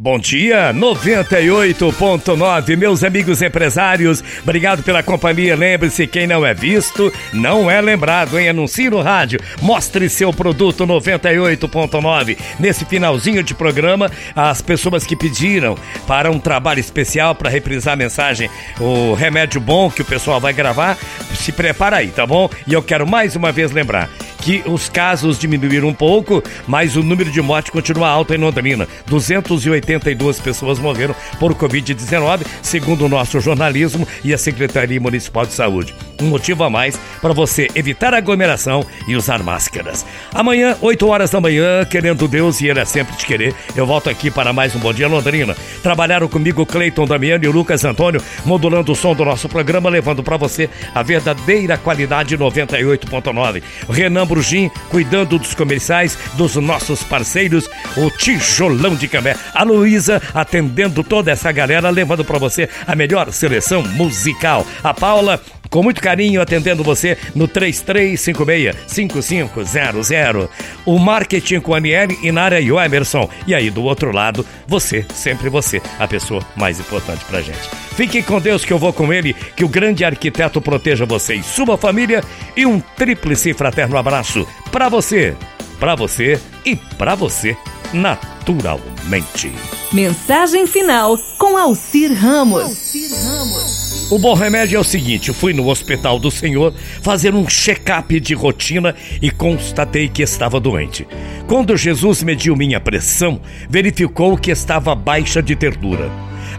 Bom dia, 98.9, meus amigos empresários. Obrigado pela companhia. Lembre-se, quem não é visto, não é lembrado, hein? Anuncie no rádio. Mostre seu produto 98.9. Nesse finalzinho de programa, as pessoas que pediram para um trabalho especial para reprisar a mensagem, o remédio bom que o pessoal vai gravar, se prepara aí, tá bom? E eu quero mais uma vez lembrar que os casos diminuíram um pouco, mas o número de mortes continua alto em Londrina. 282 pessoas morreram por Covid-19, segundo o nosso jornalismo e a Secretaria Municipal de Saúde. Um motivo a mais para você evitar aglomeração e usar máscaras. Amanhã, 8 horas da manhã, querendo Deus e Ele é sempre te querer, eu volto aqui para mais um Bom Dia Londrina. Trabalharam comigo Cleiton Damiano e Lucas Antônio, modulando o som do nosso programa, levando para você a verdadeira qualidade 98.9. Renan Brugim, cuidando dos comerciais dos nossos parceiros, o Tijolão de Cambé. A Luísa atendendo toda essa galera, levando para você a melhor seleção musical. A Paula com muito carinho atendendo você no 3356-5500. O marketing com a Aniele, Inara e o Emerson. E aí, do outro lado, você, sempre você, a pessoa mais importante pra gente. Fique com Deus que eu vou com ele, que o grande arquiteto proteja você e sua família e um tríplice fraterno abraço para você, para você e para você, naturalmente. Mensagem final com Alcir Ramos. Alcir Ramos. O bom remédio é o seguinte: fui no Hospital do Senhor fazer um check-up de rotina e constatei que estava doente. Quando Jesus mediu minha pressão, verificou que estava baixa de ternura.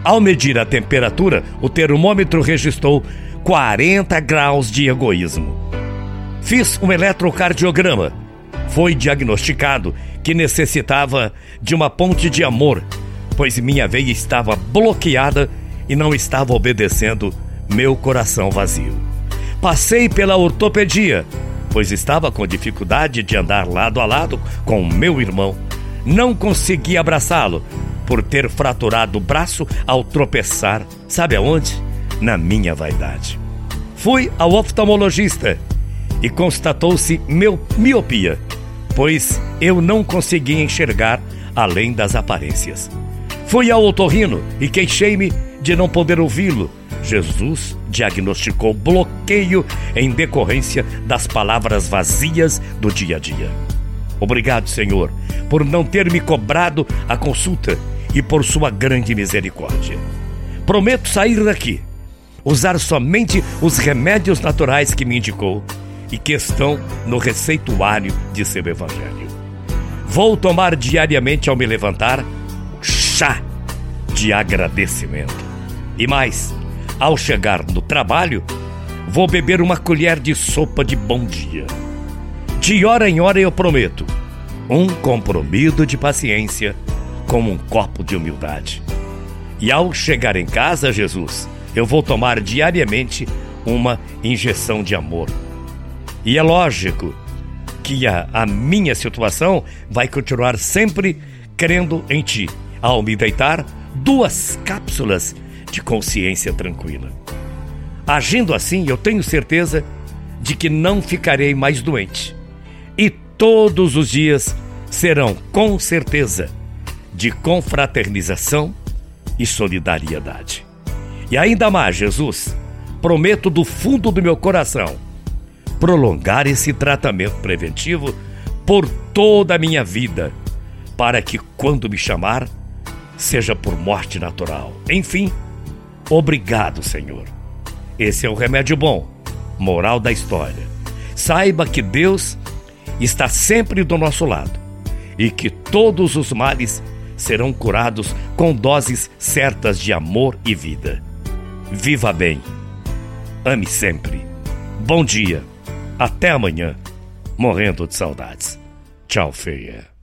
Ao medir a temperatura, o termômetro registrou 40 graus de egoísmo. Fiz um eletrocardiograma. Foi diagnosticado que necessitava de uma ponte de amor, pois minha veia estava bloqueada e não estava obedecendo meu coração vazio. Passei pela ortopedia, pois estava com dificuldade de andar lado a lado com meu irmão. Não consegui abraçá-lo por ter fraturado o braço ao tropeçar, sabe aonde? Na minha vaidade. Fui ao oftalmologista e constatou-se meu miopia, pois eu não conseguia enxergar além das aparências. Fui ao otorrino e queixei-me de não poder ouvi-lo. Jesus diagnosticou bloqueio em decorrência das palavras vazias do dia a dia. Obrigado, Senhor, por não ter me cobrado a consulta e por sua grande misericórdia. Prometo sair daqui, usar somente os remédios naturais que me indicou e que estão no receituário de seu Evangelho. Vou tomar diariamente ao me levantar chá de agradecimento. E mais, ao chegar no trabalho, vou beber uma colher de sopa de bom dia. De hora em hora eu prometo um compromisso de paciência com um copo de humildade. E ao chegar em casa, Jesus, eu vou tomar diariamente uma injeção de amor. E é lógico que a, a minha situação vai continuar sempre crendo em Ti. Ao me deitar, duas cápsulas de consciência tranquila. Agindo assim, eu tenho certeza de que não ficarei mais doente. E todos os dias serão, com certeza, de confraternização e solidariedade. E ainda mais, Jesus, prometo do fundo do meu coração prolongar esse tratamento preventivo por toda a minha vida, para que quando me chamar, seja por morte natural. Enfim, Obrigado, Senhor. Esse é o remédio bom. Moral da história. Saiba que Deus está sempre do nosso lado e que todos os males serão curados com doses certas de amor e vida. Viva bem. Ame sempre. Bom dia. Até amanhã. Morrendo de saudades. Tchau, feia.